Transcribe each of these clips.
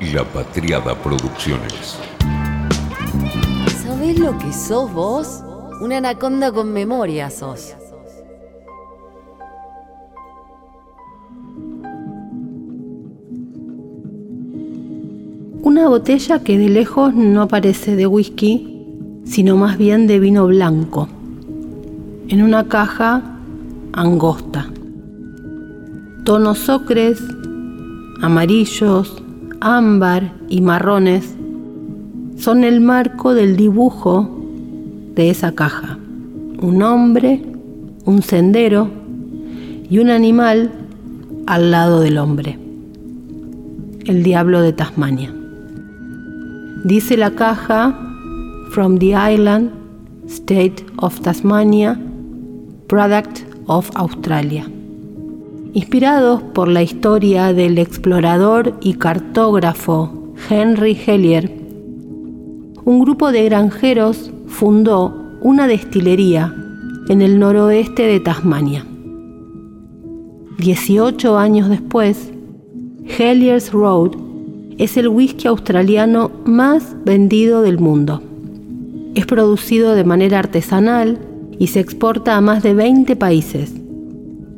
La Patriada Producciones. ¿Sabés lo que sos vos? Una anaconda con memoria sos. Una botella que de lejos no parece de whisky, sino más bien de vino blanco, en una caja angosta. Tonos ocres, amarillos, ámbar y marrones son el marco del dibujo de esa caja. Un hombre, un sendero y un animal al lado del hombre. El diablo de Tasmania. Dice la caja, From the Island, State of Tasmania, Product of Australia. Inspirados por la historia del explorador y cartógrafo Henry Hellier, un grupo de granjeros fundó una destilería en el noroeste de Tasmania. 18 años después, Hellier's Road es el whisky australiano más vendido del mundo. Es producido de manera artesanal y se exporta a más de 20 países.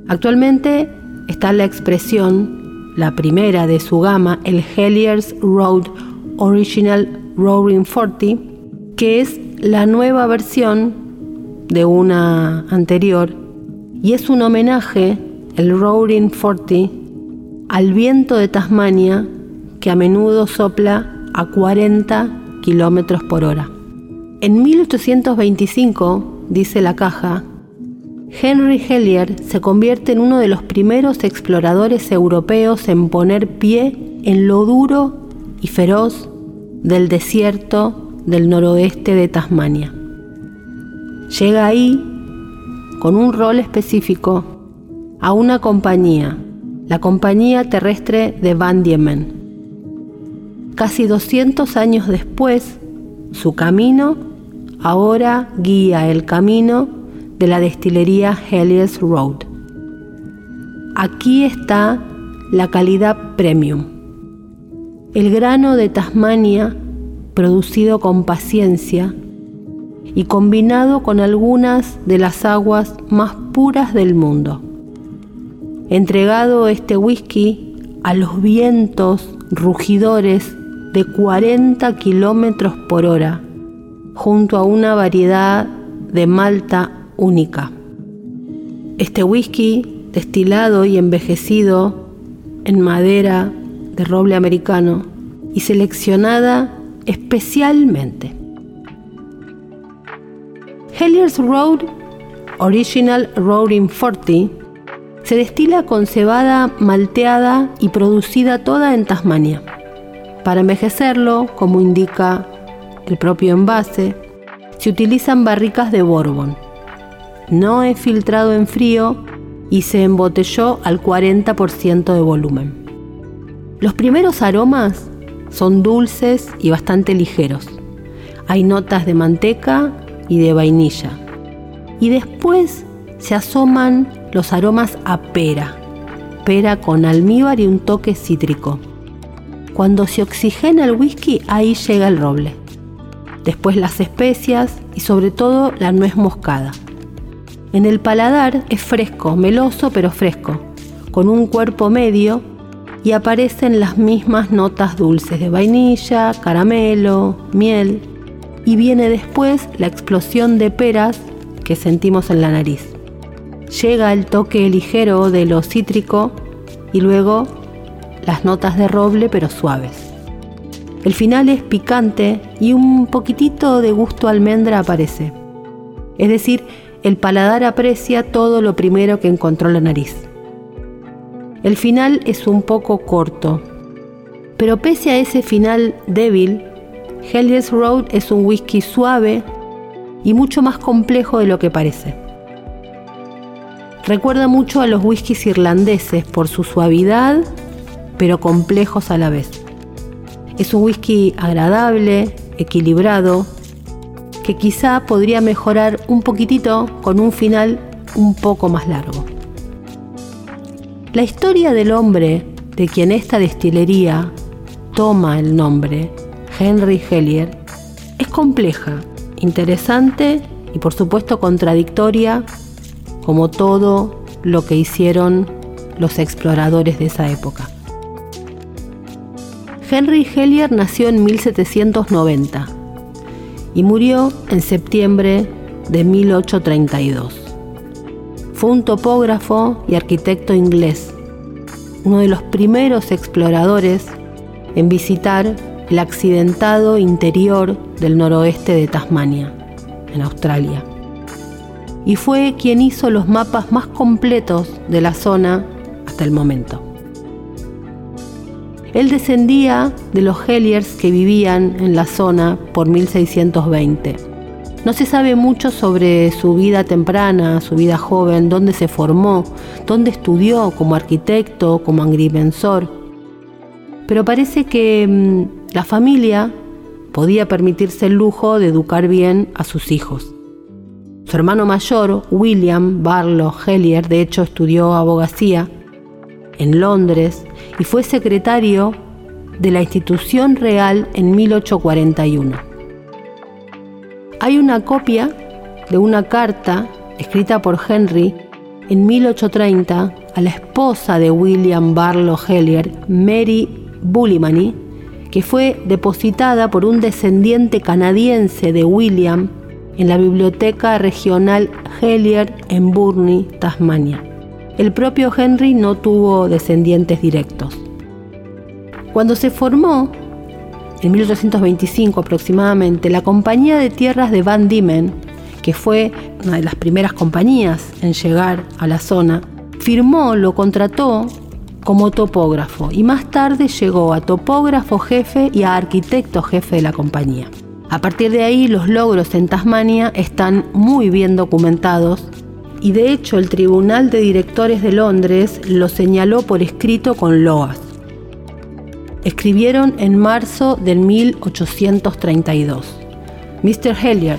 Actualmente está la expresión, la primera de su gama, el Hellier's Road Original Roaring 40, que es la nueva versión de una anterior y es un homenaje, el Roaring 40, al viento de Tasmania que a menudo sopla a 40 kilómetros por hora. En 1825, dice la caja, Henry Hellier se convierte en uno de los primeros exploradores europeos en poner pie en lo duro y feroz del desierto del noroeste de Tasmania. Llega ahí con un rol específico a una compañía, la Compañía Terrestre de Van Diemen. Casi 200 años después, su camino ahora guía el camino de la destilería Hellier's Road. Aquí está la calidad premium. El grano de Tasmania producido con paciencia y combinado con algunas de las aguas más puras del mundo. Entregado este whisky a los vientos rugidores de 40 kilómetros por hora, junto a una variedad de malta única. Este whisky, destilado y envejecido en madera de roble americano y seleccionada especialmente. Hellier's Road Original Roaring 40 se destila con cebada malteada y producida toda en Tasmania. Para envejecerlo, como indica el propio envase, se utilizan barricas de Bourbon. No es filtrado en frío y se embotelló al 40% de volumen. Los primeros aromas son dulces y bastante ligeros. Hay notas de manteca y de vainilla. Y después se asoman los aromas a pera, pera con almíbar y un toque cítrico. Cuando se oxigena el whisky, ahí llega el roble. Después las especias y sobre todo la nuez moscada. En el paladar es fresco, meloso pero fresco, con un cuerpo medio y aparecen las mismas notas dulces de vainilla, caramelo, miel y viene después la explosión de peras que sentimos en la nariz. Llega el toque ligero de lo cítrico y luego las notas de roble pero suaves. El final es picante y un poquitito de gusto almendra aparece. Es decir, el paladar aprecia todo lo primero que encontró la nariz. El final es un poco corto, pero pese a ese final débil, Hellier's Road es un whisky suave y mucho más complejo de lo que parece. Recuerda mucho a los whiskies irlandeses por su suavidad, pero complejos a la vez. Es un whisky agradable, equilibrado, que quizá podría mejorar un poquitito con un final un poco más largo. La historia del hombre de quien esta destilería toma el nombre, Henry Hellier, es compleja, interesante y por supuesto contradictoria como todo lo que hicieron los exploradores de esa época. Henry Hellier nació en 1790 y murió en septiembre de 1832. Fue un topógrafo y arquitecto inglés, uno de los primeros exploradores en visitar el accidentado interior del noroeste de Tasmania, en Australia. Y fue quien hizo los mapas más completos de la zona hasta el momento. Él descendía de los Helliers que vivían en la zona por 1620. No se sabe mucho sobre su vida temprana, su vida joven, dónde se formó, dónde estudió como arquitecto, como agrimensor. Pero parece que mm, la familia podía permitirse el lujo de educar bien a sus hijos. Su hermano mayor, William Barlow Hellier, de hecho estudió abogacía en Londres y fue secretario de la institución real en 1841. Hay una copia de una carta escrita por Henry en 1830 a la esposa de William Barlow Hellier, Mary Bullimany, que fue depositada por un descendiente canadiense de William en la Biblioteca Regional Hellier en Burnie, Tasmania. El propio Henry no tuvo descendientes directos. Cuando se formó, en 1825 aproximadamente, la Compañía de Tierras de Van Diemen, que fue una de las primeras compañías en llegar a la zona, firmó, lo contrató como topógrafo y más tarde llegó a topógrafo jefe y a arquitecto jefe de la compañía. A partir de ahí los logros en Tasmania están muy bien documentados y de hecho el Tribunal de Directores de Londres lo señaló por escrito con loas. Escribieron en marzo del 1832. Mr. Hellier,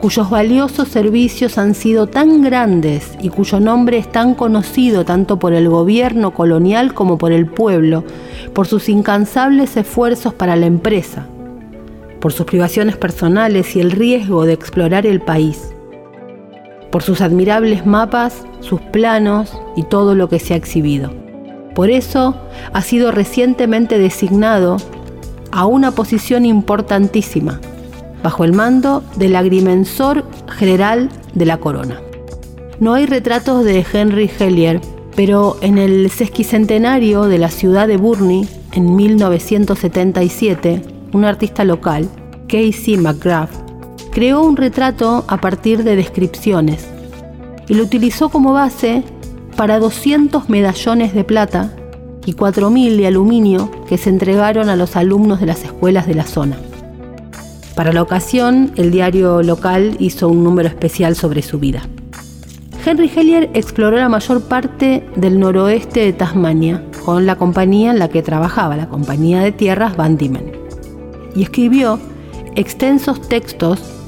cuyos valiosos servicios han sido tan grandes y cuyo nombre es tan conocido tanto por el gobierno colonial como por el pueblo, por sus incansables esfuerzos para la empresa, por sus privaciones personales y el riesgo de explorar el país por sus admirables mapas, sus planos y todo lo que se ha exhibido. Por eso ha sido recientemente designado a una posición importantísima, bajo el mando del agrimensor general de la corona. No hay retratos de Henry Hellier, pero en el sesquicentenario de la ciudad de Burnie, en 1977, un artista local, Casey McGrath, creó un retrato a partir de descripciones y lo utilizó como base para 200 medallones de plata y 4.000 de aluminio que se entregaron a los alumnos de las escuelas de la zona. Para la ocasión, el diario local hizo un número especial sobre su vida. Henry Hellier exploró la mayor parte del noroeste de Tasmania con la compañía en la que trabajaba, la compañía de tierras Van Diemen, y escribió extensos textos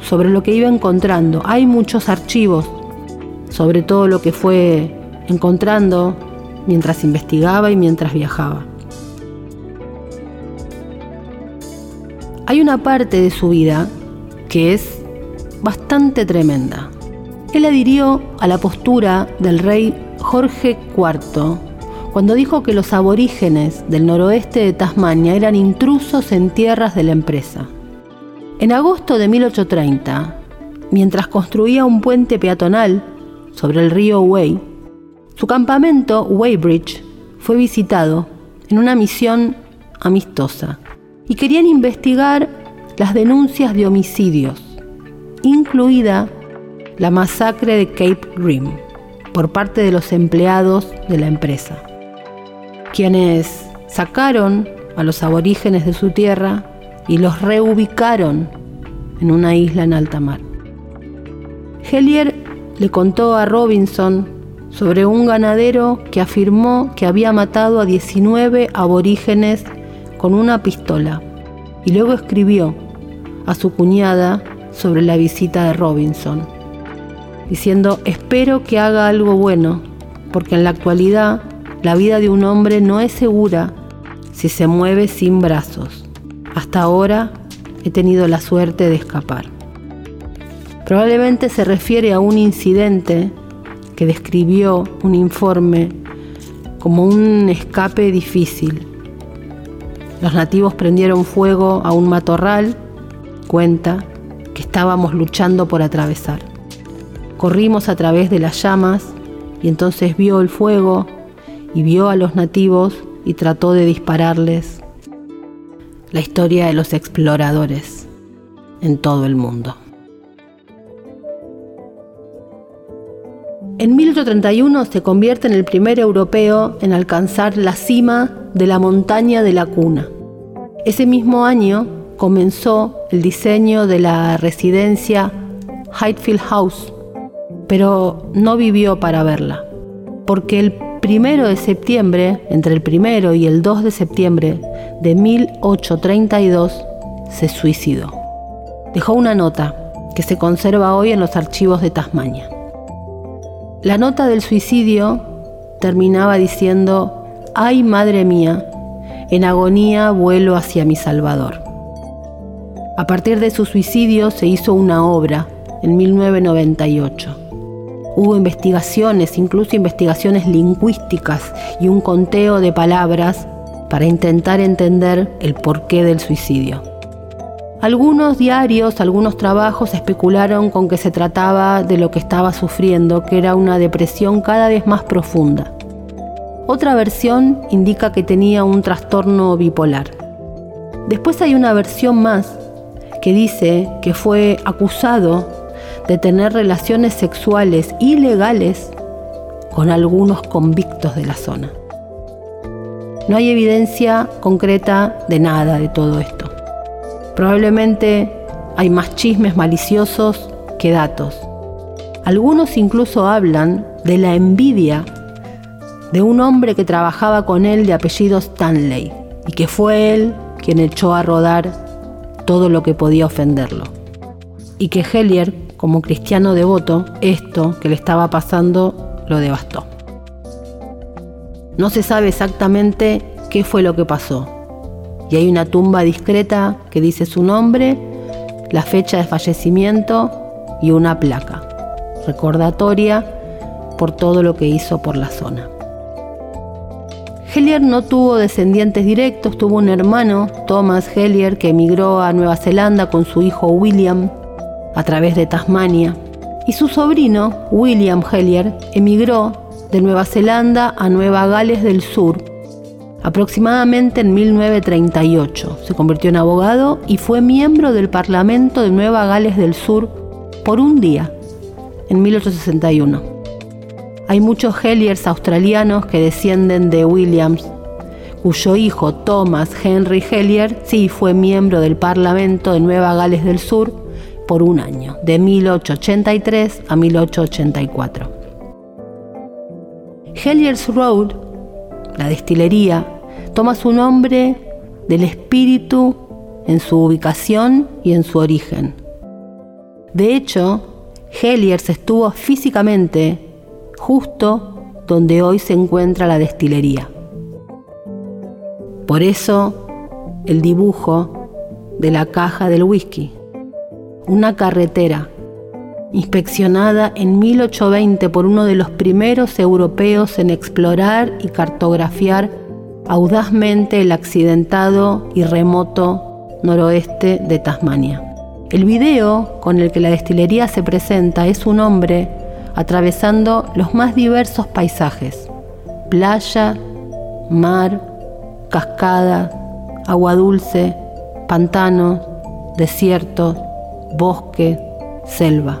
sobre lo que iba encontrando. Hay muchos archivos sobre todo lo que fue encontrando mientras investigaba y mientras viajaba. Hay una parte de su vida que es bastante tremenda. Él adhirió a la postura del rey Jorge IV cuando dijo que los aborígenes del noroeste de Tasmania eran intrusos en tierras de la empresa. En agosto de 1830, mientras construía un puente peatonal sobre el río Wey, su campamento Weybridge fue visitado en una misión amistosa y querían investigar las denuncias de homicidios, incluida la masacre de Cape Grim por parte de los empleados de la empresa, quienes sacaron a los aborígenes de su tierra y los reubicaron en una isla en alta mar. Hellier le contó a Robinson sobre un ganadero que afirmó que había matado a 19 aborígenes con una pistola y luego escribió a su cuñada sobre la visita de Robinson, diciendo espero que haga algo bueno, porque en la actualidad la vida de un hombre no es segura si se mueve sin brazos. Hasta ahora he tenido la suerte de escapar. Probablemente se refiere a un incidente que describió un informe como un escape difícil. Los nativos prendieron fuego a un matorral, cuenta, que estábamos luchando por atravesar. Corrimos a través de las llamas y entonces vio el fuego y vio a los nativos y trató de dispararles. La historia de los exploradores en todo el mundo. En 1831 se convierte en el primer europeo en alcanzar la cima de la montaña de la cuna. Ese mismo año comenzó el diseño de la residencia Highfield House, pero no vivió para verla, porque el primero de septiembre, entre el primero y el 2 de septiembre de 1832, se suicidó. Dejó una nota que se conserva hoy en los archivos de Tasmania. La nota del suicidio terminaba diciendo, ay madre mía, en agonía vuelo hacia mi Salvador. A partir de su suicidio se hizo una obra en 1998. Hubo investigaciones, incluso investigaciones lingüísticas y un conteo de palabras para intentar entender el porqué del suicidio. Algunos diarios, algunos trabajos especularon con que se trataba de lo que estaba sufriendo, que era una depresión cada vez más profunda. Otra versión indica que tenía un trastorno bipolar. Después hay una versión más que dice que fue acusado de tener relaciones sexuales ilegales con algunos convictos de la zona. No hay evidencia concreta de nada de todo esto. Probablemente hay más chismes maliciosos que datos. Algunos incluso hablan de la envidia de un hombre que trabajaba con él de apellido Stanley y que fue él quien echó a rodar todo lo que podía ofenderlo. Y que Hellier, como cristiano devoto, esto que le estaba pasando lo devastó. No se sabe exactamente qué fue lo que pasó, y hay una tumba discreta que dice su nombre, la fecha de fallecimiento y una placa, recordatoria por todo lo que hizo por la zona. Hellier no tuvo descendientes directos, tuvo un hermano, Thomas Hellier, que emigró a Nueva Zelanda con su hijo William a través de Tasmania, y su sobrino, William Hellier, emigró de Nueva Zelanda a Nueva Gales del Sur aproximadamente en 1938. Se convirtió en abogado y fue miembro del Parlamento de Nueva Gales del Sur por un día, en 1861. Hay muchos Helliers australianos que descienden de Williams, cuyo hijo Thomas Henry Hellier sí fue miembro del Parlamento de Nueva Gales del Sur por un año, de 1883 a 1884. Hellier's Road, la destilería, toma su nombre del espíritu en su ubicación y en su origen. De hecho, Heliers estuvo físicamente justo donde hoy se encuentra la destilería. Por eso el dibujo de la caja del whisky, una carretera inspeccionada en 1820 por uno de los primeros europeos en explorar y cartografiar audazmente el accidentado y remoto noroeste de Tasmania. El video con el que la destilería se presenta es un hombre atravesando los más diversos paisajes, playa, mar, cascada, agua dulce, pantano, desierto, bosque, selva.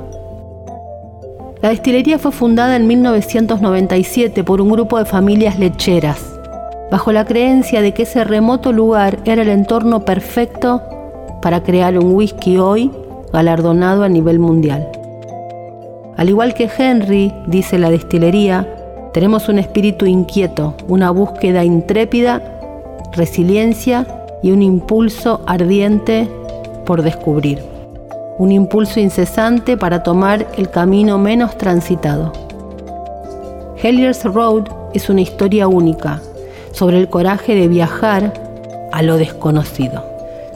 La destilería fue fundada en 1997 por un grupo de familias lecheras bajo la creencia de que ese remoto lugar era el entorno perfecto para crear un whisky hoy galardonado a nivel mundial. Al igual que Henry, dice la destilería, tenemos un espíritu inquieto, una búsqueda intrépida, resiliencia y un impulso ardiente por descubrir. Un impulso incesante para tomar el camino menos transitado. Hellier's Road es una historia única, sobre el coraje de viajar a lo desconocido.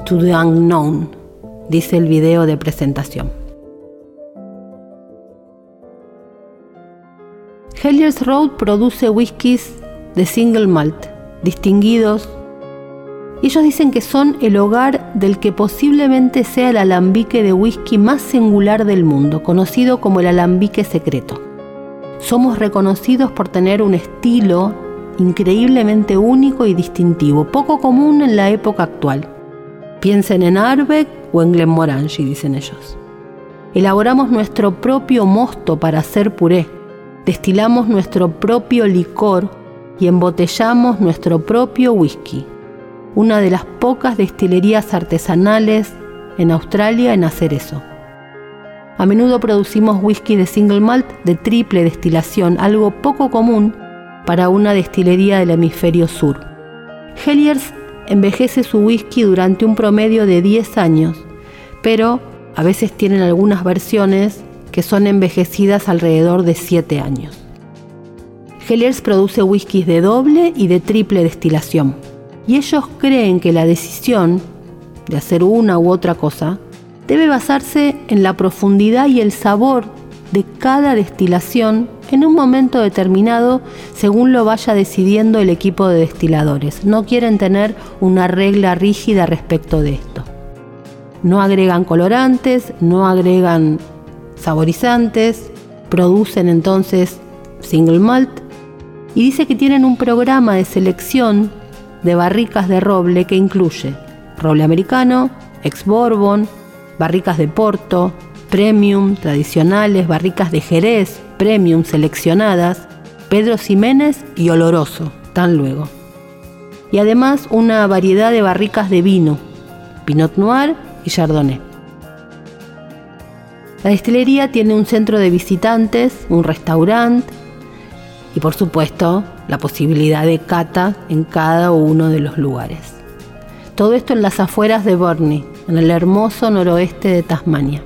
To the unknown, dice el video de presentación. Hellier's Road produce whiskies de single malt, distinguidos. Ellos dicen que son el hogar del que posiblemente sea el alambique de whisky más singular del mundo, conocido como el alambique secreto. Somos reconocidos por tener un estilo increíblemente único y distintivo, poco común en la época actual. Piensen en Arbeck o en Glenmorangie, dicen ellos. Elaboramos nuestro propio mosto para hacer puré, destilamos nuestro propio licor y embotellamos nuestro propio whisky, una de las pocas destilerías artesanales en Australia en hacer eso. A menudo producimos whisky de single malt de triple destilación, algo poco común para una destilería del hemisferio sur. Hellier's envejece su whisky durante un promedio de 10 años, pero a veces tienen algunas versiones que son envejecidas alrededor de 7 años. Hellers produce whiskies de doble y de triple destilación, y ellos creen que la decisión de hacer una u otra cosa debe basarse en la profundidad y el sabor de cada destilación en un momento determinado según lo vaya decidiendo el equipo de destiladores. No quieren tener una regla rígida respecto de esto. No agregan colorantes, no agregan saborizantes, producen entonces single malt y dice que tienen un programa de selección de barricas de roble que incluye roble americano, ex bourbon, barricas de porto, premium, tradicionales, barricas de jerez, premium seleccionadas, Pedro Ximénez y oloroso, tan luego. Y además una variedad de barricas de vino, Pinot Noir y Chardonnay. La destilería tiene un centro de visitantes, un restaurante y por supuesto la posibilidad de cata en cada uno de los lugares. Todo esto en las afueras de Burnie, en el hermoso noroeste de Tasmania.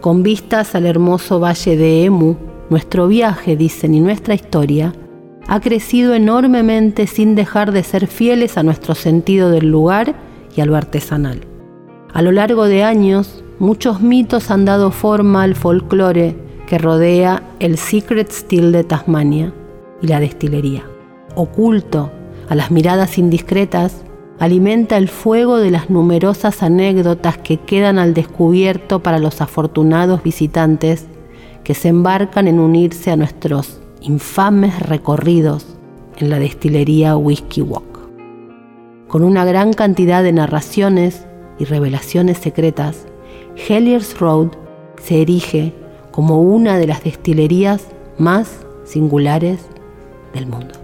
Con vistas al hermoso valle de Emu, nuestro viaje, dicen, y nuestra historia, ha crecido enormemente sin dejar de ser fieles a nuestro sentido del lugar y a lo artesanal. A lo largo de años, muchos mitos han dado forma al folclore que rodea el Secret Steel de Tasmania y la destilería. Oculto a las miradas indiscretas, alimenta el fuego de las numerosas anécdotas que quedan al descubierto para los afortunados visitantes que se embarcan en unirse a nuestros infames recorridos en la destilería Whiskey Walk. Con una gran cantidad de narraciones y revelaciones secretas, Hellier's Road se erige como una de las destilerías más singulares del mundo.